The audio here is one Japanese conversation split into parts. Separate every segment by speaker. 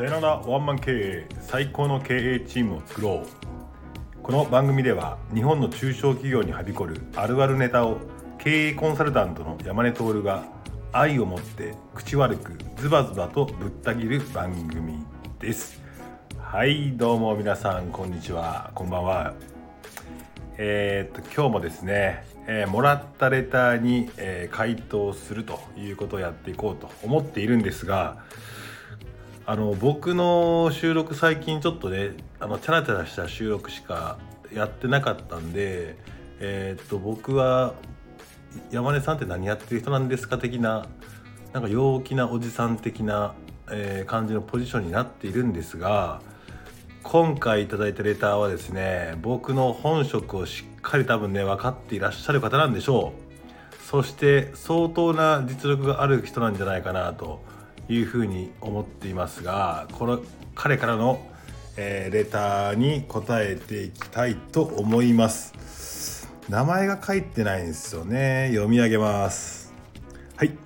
Speaker 1: さよならワンマン経営最高の経営チームを作ろう。この番組では日本の中小企業にはびこるあるあるネタを経営コンサルタントの山根徹が愛を持って口悪くズバズバとぶった切る番組です。はいどうも皆さんこんにちは。こんばんは。えー、っと今日もですね、えー、もらったレターに、えー、回答するということをやっていこうと思っているんですがあの僕の収録最近ちょっとねあのチャラチャラした収録しかやってなかったんでえー、っと僕は山根さんって何やってる人なんですか的ななんか陽気なおじさん的な、えー、感じのポジションになっているんですが今回頂いたレターはですね僕の本職をしっかり多分ね分かっていらっしゃる方なんでしょう。そして相当な実力がある人なんじゃないかなというふうに思っていますがこの彼からの、えー、レターに答えていきたいと思います。名前が書いてないんですよね。読み上げます。はい、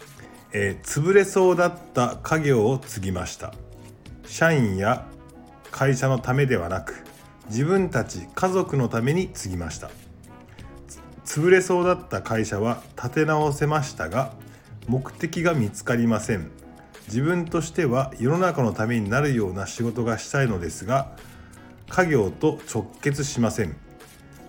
Speaker 1: えー、潰れそうだった家業を継ぎました。社員や会社のためではなく自分たち家族のために継ぎました。潰れそうだった会社は立て直せましたが目的が見つかりません。自分としては世の中のためになるような仕事がしたいのですが家業と直結しません。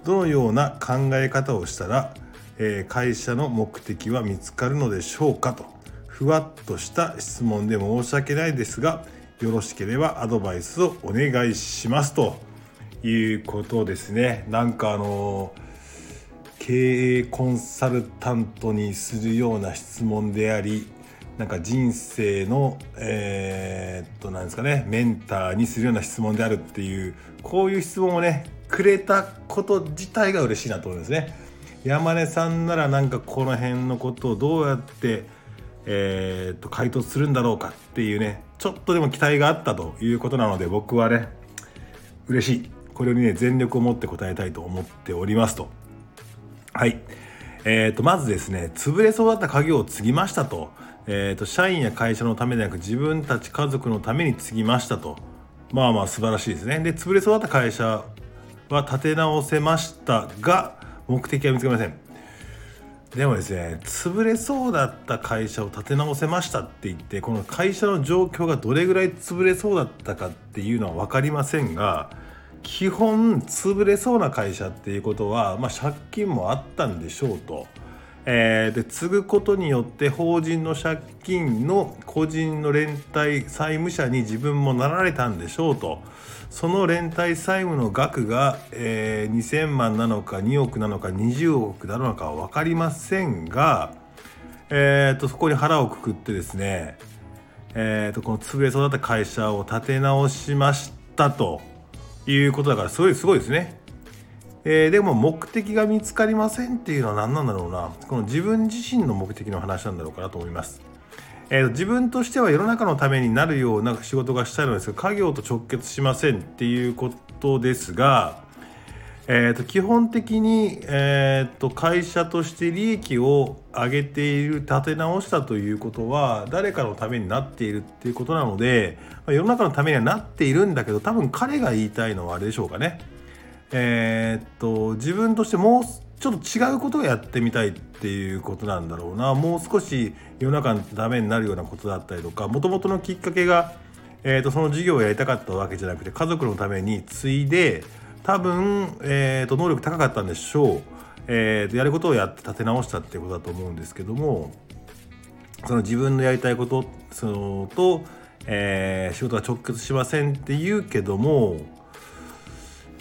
Speaker 1: どのような考え方をしたら、えー、会社の目的は見つかるのでしょうか？とふわっとした質問で申し訳ないですがよろしければアドバイスをお願いします。ということですね。なんかあの経営コンサルタントにするような質問でありなんか人生のえー、っとなんですかねメンターにするような質問であるっていうこういう質問をねくれたこと自体が嬉しいなと思いますね。山根さんならなんかこの辺のことをどうやってえー、っと回答するんだろうかっていうねちょっとでも期待があったということなので僕はね嬉しい。これにね全力を持って答えたいと思っておりますと。はい。えー、とまずですね潰れそうだった家業を継ぎましたと,、えー、と社員や会社のためではなく自分たち家族のために継ぎましたと。まあまあ素晴らしいですね。で潰れそうだった会社は立て直せましたが目的は見つかりません。でもですね潰れそうだった会社を立て直せましたって言ってこの会社の状況がどれぐらい潰れそうだったかっていうのは分かりませんが基本潰れそうな会社っていうことは、まあ、借金もあったんでしょうと。えー、で継ぐことによって法人の借金の個人の連帯債務者に自分もなられたんでしょうとその連帯債務の額が、えー、2000万なのか2億なのか20億なのかは分かりませんが、えーと、そこに腹をくくってですね、えーと、この潰れそうだった会社を立て直しましたということだからすごいすごいですね。えー、でも目的が見つかりませんっていうのは何なんだろうなこの自分自身の目的の話なんだろうかなと思います。えー、自分としては世の中のためになるような仕事がしたいのですが家業と直結しませんっていうことですが、えー、と基本的に、えー、と会社として利益を上げている立て直したということは誰かのためになっているっていうことなので、まあ、世の中のためにはなっているんだけど多分彼が言いたいのはあれでしょうかね。えー、っと自分としてもうちょっと違うことをやってみたいっていうことなんだろうなもう少し世の中のためになるようなことだったりとかもともとのきっかけが、えー、とその事業をやりたかったわけじゃなくて家族のために継いで多分、えー、と能力高かったんでしょう、えー、とやることをやって立て直したっていうことだと思うんですけどもその自分のやりたいことそのと、えー、仕事が直結しませんって言うけども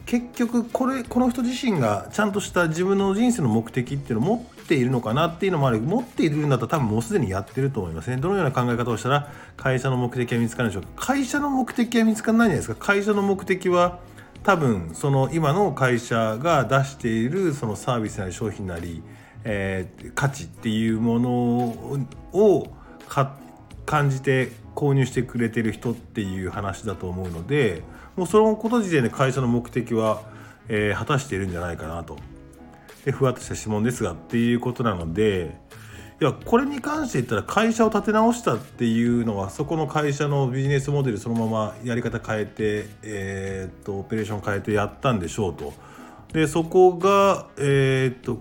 Speaker 1: 結局これこの人自身がちゃんとした自分の人生の目的っていうのを持っているのかなっていうのもある。持っているんだったら多分もうすでにやってると思いますね。どのような考え方をしたら会社の目的は見つかるんでしょうか会社の目的は見つからないんじゃないですか。会社の目的は多分その今の会社が出しているそのサービスなり商品なり、えー、価値っていうものを感じて購入してくれてる人っていう話だと思うのでもうそのこと自体で会社の目的は、えー、果たしているんじゃないかなと。でふわっとした質問ですがっていうことなのでいやこれに関して言ったら会社を立て直したっていうのはそこの会社のビジネスモデルそのままやり方変えて、えー、っとオペレーション変えてやったんでしょうと。でそこが、えー、っと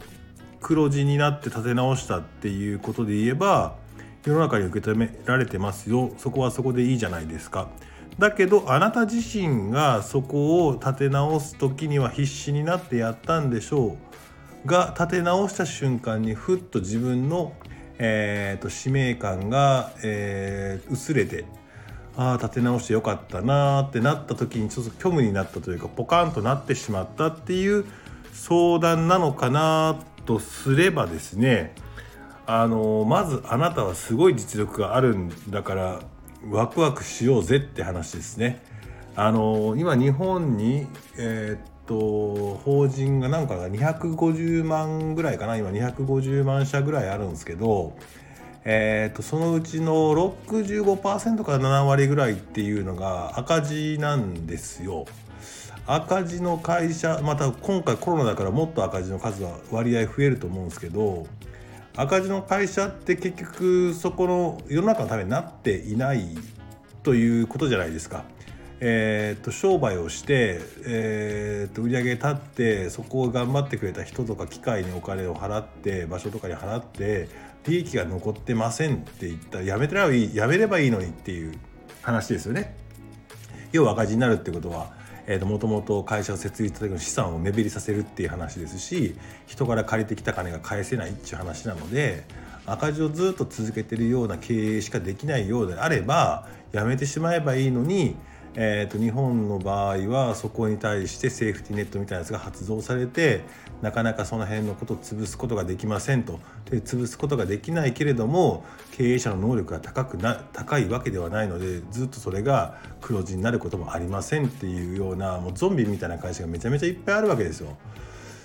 Speaker 1: 黒字になって立て直したっていうことで言えば世の中に受け止められてますよそこはそこでいいじゃないですか。だけどあなた自身がそこを立て直す時には必死になってやったんでしょうが立て直した瞬間にふっと自分の、えーと、使命感が、えー、薄れてああ立て直してよかったなーってなった時にちょっと虚無になったというかポカンとなってしまったっていう相談なのかなとすればですねあのまずあなたはすごい実力があるんだからワクワクしようぜって話ですね。あの今日本に、えー、と法人が何か250万ぐらいかな今250万社ぐらいあるんですけど、えー、とそのうちの65%から7割ぐらいっていうのが赤字なんですよ。赤字の会社また今回コロナだからもっと赤字の数は割合増えると思うんですけど赤字の会社って結局そこの世の中のためになっていないということじゃないですか。えーと、商売をして、えーと、売り上げ立ってそこを頑張ってくれた人とか機械にお金を払って場所とかに払って利益が残ってませんって言ったらやめてればいやめればいいのにっていう話ですよね。要は赤字になるってことは、もともと会社を設立した時の資産を目減りさせるっていう話ですし人から借りてきた金が返せないっていう話なので赤字をずっと続けてるような経営しかできないようであればやめてしまえばいいのにえーと、日本の場合はそこに対してセーフティーネットみたいなやつが発動されてなかなかその辺のことを潰すことができませんとで潰すことができないけれども経営者の能力が高くな高いわけではないのでずっとそれが黒字になることもありませんっていうようなもうゾンビみたいな会社がめちゃめちゃいっぱいあるわけですよ。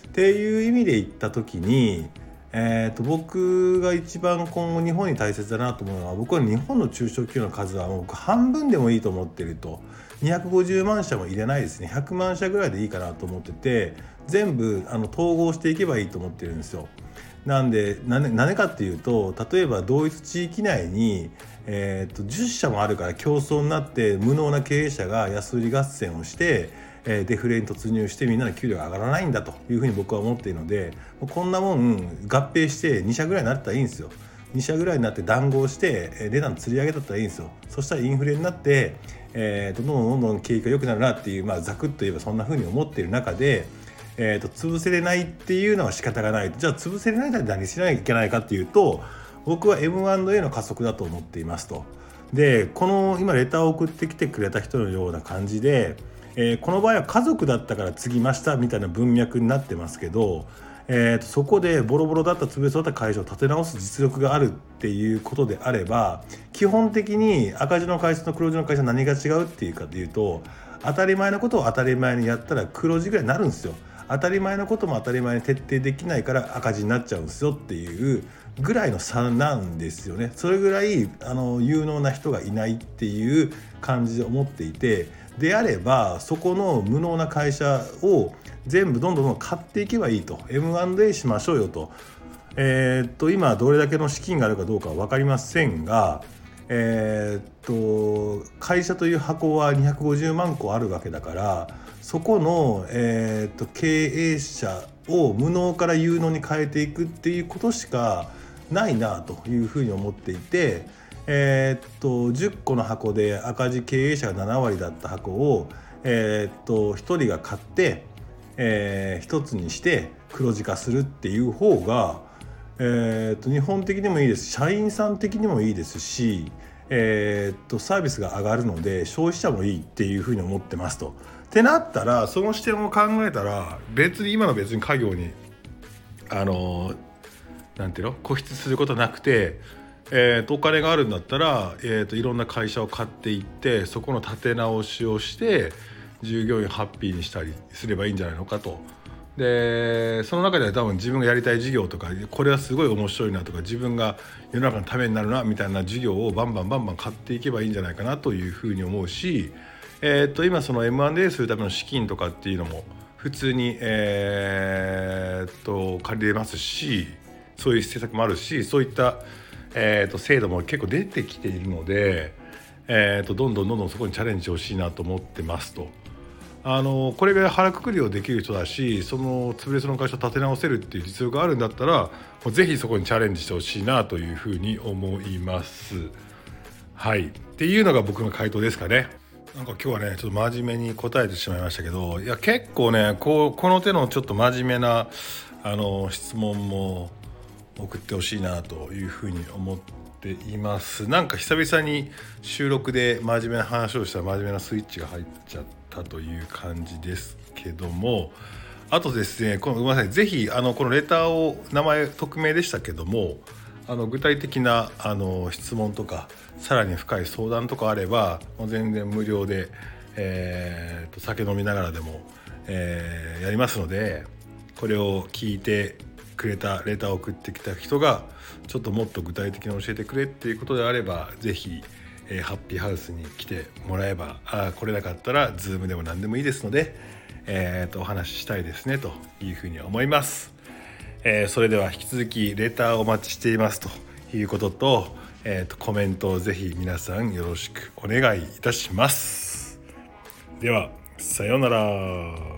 Speaker 1: っていう意味で言った時にえーと、僕が一番今後日本に大切だなと思うのは僕は日本の中小企業の数はもう半分でもいいと思ってると250万社も入れないですね100万社ぐらいでいいかなと思ってて全部あの統合していけばいいと思ってるんですよ。なんで何かっていうと例えば同一地域内に、えーと10社もあるから競争になって無能な経営者が安売り合戦をしてえデフレに突入してみんなの給料が上がらないんだというふうに僕は思っているのでこんなもん合併して2社ぐらいになったらいいんですよ。2社ぐらいになって談合して値段釣り上げたったらいいんですよ。そしたらインフレになって、えー、どんどんどんどん景気が良くなるなっていう、まあ、ざくっと言えばそんなふうに思っている中で、えーと、潰せれないっていうのは仕方がないじゃあ潰せれないなら何しなきゃいけないかっていうと僕は M&A の加速だと思っていますと。でこの今レターを送ってきてくれた人のような感じでえー、この場合は家族だったから継ぎましたみたいな文脈になってますけど、えーと、そこでボロボロだった潰れそうだった会社を立て直す実力があるっていうことであれば基本的に赤字の会社と黒字の会社何が違うっていうかというと当たり前のことを当たり前にやったら黒字ぐらいになるんですよ。当たり前のことも当たり前に徹底できないから赤字になっちゃうんですよっていうぐらいの差なんですよね。それぐらいあの有能な人がいないっていう感じで思っていてであればそこの無能な会社を全部どんどんどん買っていけばいいと M&A しましょうよと,、えー、っと今どれだけの資金があるかどうかは分かりませんが、えー、っと会社という箱は250万個あるわけだからそこの、えー、っと経営者を無能から有能に変えていくっていうことしかないなというふうに思っていて。えー、っと10個の箱で赤字経営者が7割だった箱を、えー、っと1人が買って、えー、1つにして黒字化するっていう方が、えー、っと日本的にもいいです社員さん的にもいいですし、え、っとサービスが上がるので消費者もいいっていうふうに思ってますと。ってなったらその視点を考えたら別に今の別に家業にあのなんていうの？固執することなくてえーと、お金があるんだったら、えーと、いろんな会社を買っていってそこの立て直しをして従業員ハッピーにしたりすればいいんじゃないのかと。でその中では多分自分がやりたい事業とかこれはすごい面白いなとか自分が世の中のためになるなみたいな事業をバンバンバンバン買っていけばいいんじゃないかなというふうに思うし、えーと、今その M&A するための資金とかっていうのも普通に、えー、と借りれますしそういう施策もあるしそういった、えーと、制度も結構出てきているので、えーと、どんどんどんどんそこにチャレンジしてほしいなと思ってますと。あのこれが腹くくりをできる人だしその潰れそうな会社を立て直せるっていう実力があるんだったらもうぜひそこにチャレンジしてほしいなというふうに思います。はいっていうのが僕の回答ですかね。なんか今日はねちょっと真面目に答えてしまいましたけどいや結構ねこうこの手のちょっと真面目なあの質問も送ってほしいなというふうに思っています。なんか久々に収録で真面目な話をしたら真面目なスイッチが入っちゃったという感じですけども。あとですねこのごめんなさい。是非あのこのレターを名前匿名でしたけどもあの具体的なあの質問とかさらに深い相談とかあれば全然無料で、えー、と酒飲みながらでも、えー、やりますのでこれを聞いてくれたレターを送ってきた人がちょっともっと具体的に教えてくれっていうことであれば是非、えー、ハッピーハウスに来てもらえばあ来れなかったら Zoom でも何でもいいですので、えー、とお話ししたいですねというふうに思います。えー、それでは引き続きレターをお待ちしていますということとえーと、コメントをぜひ皆さんよろしくお願いいたしますではさようなら